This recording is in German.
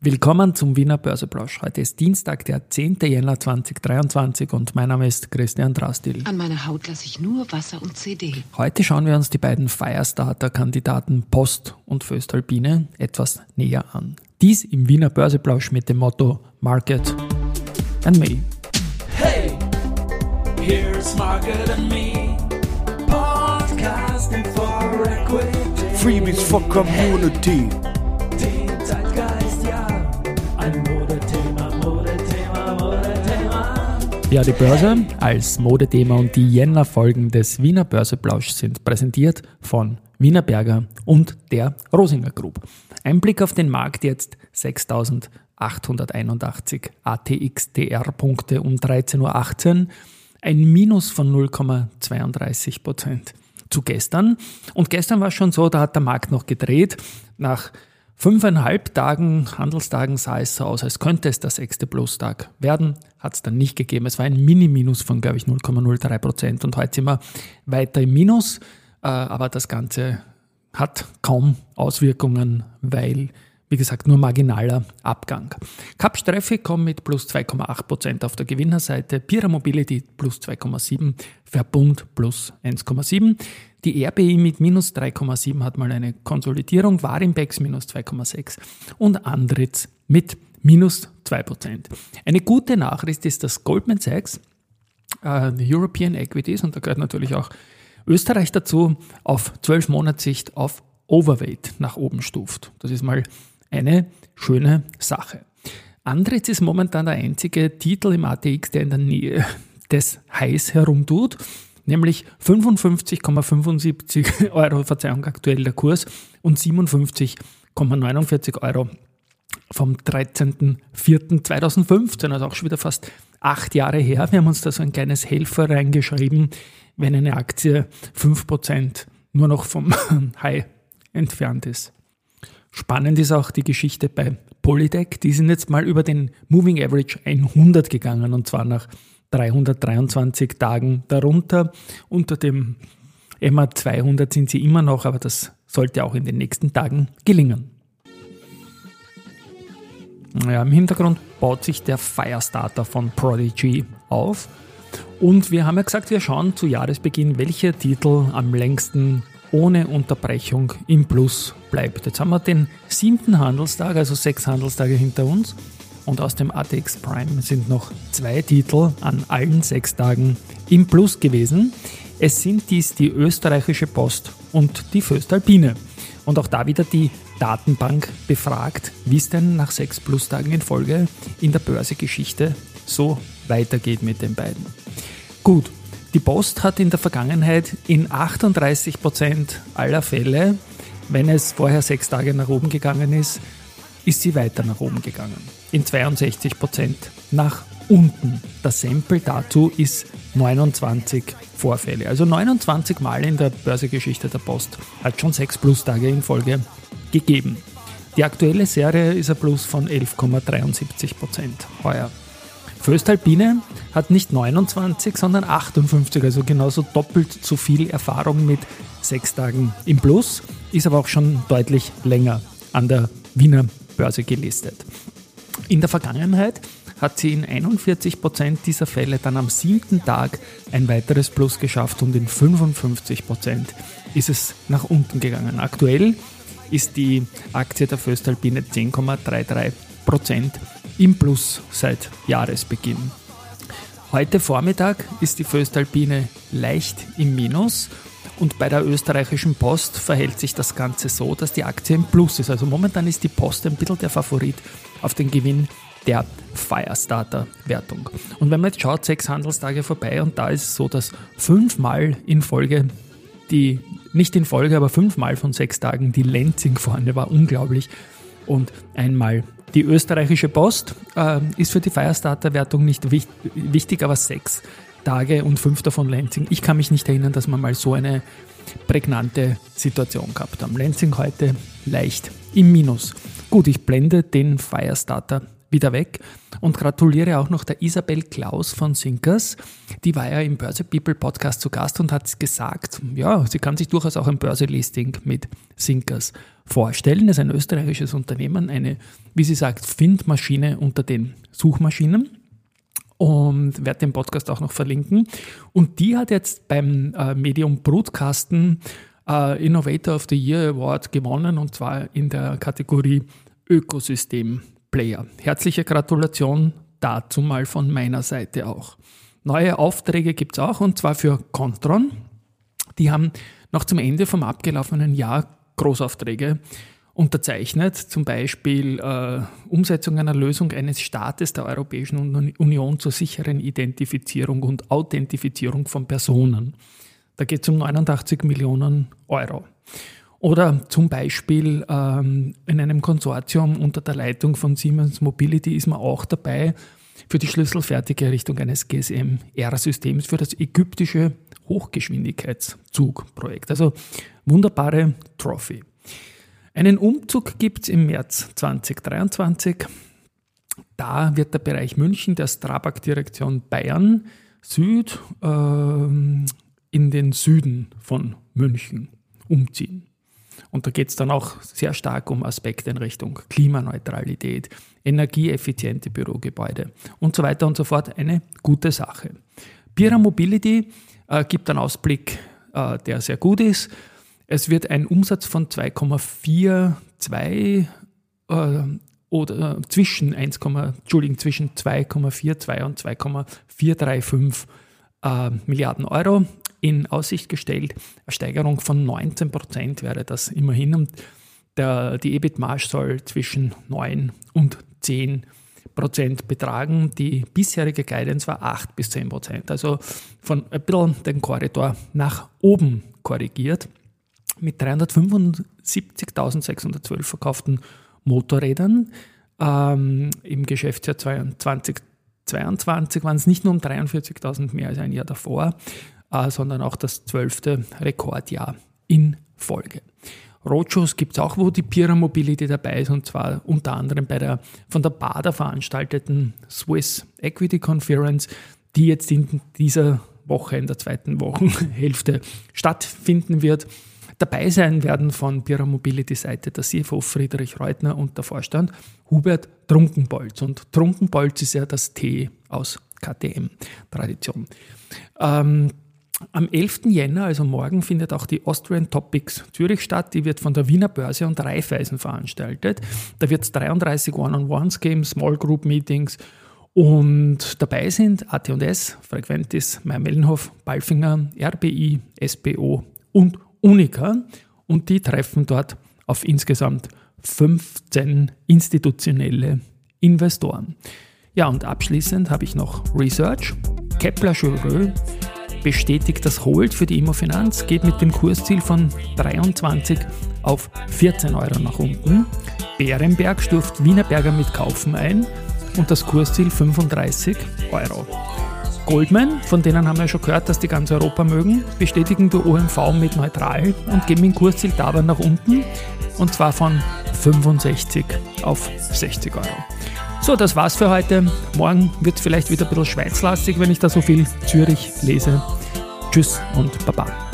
Willkommen zum Wiener Börseplausch. Heute ist Dienstag, der 10. Jänner 2023 und mein Name ist Christian Drastil. An meiner Haut lasse ich nur Wasser und CD. Heute schauen wir uns die beiden Firestarter-Kandidaten Post und Föstalpine etwas näher an. Dies im Wiener Börseplausch mit dem Motto Market and Me. Hey, here's Market and Me. Podcasting for Equity. Freebies for Community. Den Ja, die Börse als Modethema und die Jänner-Folgen des Wiener Börseplausch sind präsentiert von Wiener Berger und der Rosinger Group. Ein Blick auf den Markt jetzt 6881 ATXDR-Punkte um 13.18 Uhr, ein Minus von 0,32 Prozent zu gestern. Und gestern war es schon so, da hat der Markt noch gedreht. Nach fünfeinhalb Tagen, Handelstagen sah es so aus, als könnte es der sechste Plus-Tag werden. Hat es dann nicht gegeben. Es war ein Mini-Minus von, glaube ich, 0,03 Prozent. Und heute sind wir weiter im Minus. Äh, Aber das Ganze hat kaum Auswirkungen, weil, wie gesagt, nur marginaler Abgang. Capsch Traffic kommt mit plus 2,8% auf der Gewinnerseite, Pira Mobility plus 2,7%, Verbund plus 1,7%. Die RBI mit minus 3,7 hat mal eine Konsolidierung, Warimbex minus 2,6 und Andritz mit minus 2%. Eine gute Nachricht ist, dass Goldman Sachs äh, European Equities, und da gehört natürlich auch Österreich dazu, auf 12 Monatssicht auf Overweight nach oben stuft. Das ist mal eine schöne Sache. Andritz ist momentan der einzige Titel im ATX, der in der Nähe des Highs herumtut, nämlich 55,75 Euro, Verzeihung, aktuell der Kurs und 57,49 Euro vom 13.04.2015, also auch schon wieder fast acht Jahre her. Wir haben uns da so ein kleines Helfer reingeschrieben, wenn eine Aktie 5% nur noch vom High entfernt ist. Spannend ist auch die Geschichte bei Polytech. Die sind jetzt mal über den Moving Average 100 gegangen und zwar nach 323 Tagen darunter. Unter dem MA 200 sind sie immer noch, aber das sollte auch in den nächsten Tagen gelingen. Ja, Im Hintergrund baut sich der Firestarter von Prodigy auf. Und wir haben ja gesagt, wir schauen zu Jahresbeginn, welcher Titel am längsten ohne Unterbrechung im Plus bleibt. Jetzt haben wir den siebten Handelstag, also sechs Handelstage hinter uns. Und aus dem ATX Prime sind noch zwei Titel an allen sechs Tagen im Plus gewesen. Es sind dies die österreichische Post und die Föstalpine. Und auch da wieder die Datenbank befragt, wie es denn nach sechs Plus-Tagen in Folge in der Börsegeschichte so weitergeht mit den beiden. Gut, die Post hat in der Vergangenheit in 38% aller Fälle, wenn es vorher sechs Tage nach oben gegangen ist, ist sie weiter nach oben gegangen. In 62% nach unten. Das Sample dazu ist 29 Vorfälle. Also 29 Mal in der Börsegeschichte der Post hat schon sechs Plus-Tage in Folge gegeben. Die aktuelle Serie ist ein Plus von 11,73% heuer. Föstalpine hat nicht 29, sondern 58, also genauso doppelt so viel Erfahrung mit sechs Tagen im Plus, ist aber auch schon deutlich länger an der Wiener Börse gelistet. In der Vergangenheit hat sie in 41% dieser Fälle dann am siebten Tag ein weiteres Plus geschafft und in 55% ist es nach unten gegangen. Aktuell ist die Aktie der Föstalpine 10,33% im Plus seit Jahresbeginn. Heute Vormittag ist die Föstalpine leicht im Minus und bei der österreichischen Post verhält sich das Ganze so, dass die Aktie im Plus ist. Also momentan ist die Post ein bisschen der Favorit auf den Gewinn der Firestarter-Wertung. Und wenn man jetzt schaut, sechs Handelstage vorbei und da ist es so, dass fünfmal in Folge die, nicht in Folge, aber fünfmal von sechs Tagen die Lenzing vorne war, unglaublich. Und einmal die österreichische Post äh, ist für die Firestarter-Wertung nicht wich wichtig, aber sechs Tage und fünf davon Lenzing. Ich kann mich nicht erinnern, dass wir mal so eine prägnante Situation gehabt haben. Lenzing heute leicht im Minus. Gut, ich blende den Firestarter wieder weg. Und gratuliere auch noch der Isabel Klaus von Sinkers. Die war ja im Börse People Podcast zu Gast und hat gesagt, ja, sie kann sich durchaus auch ein Börselisting mit Sinkers vorstellen. Das ist ein österreichisches Unternehmen, eine, wie sie sagt, Findmaschine unter den Suchmaschinen und werde den Podcast auch noch verlinken. Und die hat jetzt beim äh, Medium Broadcasten äh, Innovator of the Year Award gewonnen und zwar in der Kategorie Ökosystem Player. Herzliche Gratulation dazu mal von meiner Seite auch. Neue Aufträge gibt es auch und zwar für Contron. Die haben noch zum Ende vom abgelaufenen Jahr Großaufträge unterzeichnet, zum Beispiel äh, Umsetzung einer Lösung eines Staates der Europäischen Union zur sicheren Identifizierung und Authentifizierung von Personen. Da geht es um 89 Millionen Euro. Oder zum Beispiel ähm, in einem Konsortium unter der Leitung von Siemens Mobility ist man auch dabei für die schlüsselfertige Errichtung eines GSM-R-Systems für das ägyptische Hochgeschwindigkeitszugprojekt. Also wunderbare Trophy. Einen Umzug gibt es im März 2023. Da wird der Bereich München der Strabag-Direktion Bayern Süd äh, in den Süden von München umziehen. Und da geht es dann auch sehr stark um Aspekte in Richtung Klimaneutralität, energieeffiziente Bürogebäude und so weiter und so fort. Eine gute Sache. Pira Mobility äh, gibt einen Ausblick, äh, der sehr gut ist. Es wird ein Umsatz von 2,42 äh, oder äh, zwischen 1, Entschuldigung, zwischen 2,42 und 2,435 äh, Milliarden Euro in Aussicht gestellt. Eine Steigerung von 19 Prozent wäre das immerhin und der, die EBIT-Marge soll zwischen 9 und 10 Prozent betragen. Die bisherige Guidance war 8 bis 10 Prozent, also von ein bisschen den Korridor nach oben korrigiert. Mit 375.612 verkauften Motorrädern ähm, im Geschäftsjahr 2022 waren es nicht nur um 43.000 mehr als ein Jahr davor, sondern auch das zwölfte Rekordjahr in Folge. Roadshows gibt es auch, wo die Pira Mobility dabei ist, und zwar unter anderem bei der von der BADA veranstalteten Swiss Equity Conference, die jetzt in dieser Woche, in der zweiten Wochenhälfte stattfinden wird. Dabei sein werden von Pira Mobility Seite der CFO Friedrich Reutner und der Vorstand Hubert Trunkenbolz. Und Trunkenbolz ist ja das T aus KTM-Tradition. Ähm, am 11. Jänner, also morgen, findet auch die Austrian Topics Zürich statt. Die wird von der Wiener Börse und Raiffeisen veranstaltet. Da wird es 33 One-on-Ones geben, Small Group Meetings und dabei sind AT&S, Frequentis, Meyer-Mellenhof, Balfinger, RBI, SBO und Unica. Und die treffen dort auf insgesamt 15 institutionelle Investoren. Ja, und abschließend habe ich noch Research. Kepler Chevreux bestätigt das Hold für die Immofinanz, geht mit dem Kursziel von 23 auf 14 Euro nach unten. Bärenberg stuft Wienerberger mit Kaufen ein und das Kursziel 35 Euro. Goldman, von denen haben wir schon gehört, dass die ganz Europa mögen, bestätigen die OMV mit neutral und geben den Kursziel dabei nach unten und zwar von 65 auf 60 Euro. So, das war's für heute. Morgen wird vielleicht wieder ein bisschen schweizlastig, wenn ich da so viel Zürich lese. Tschüss und Baba.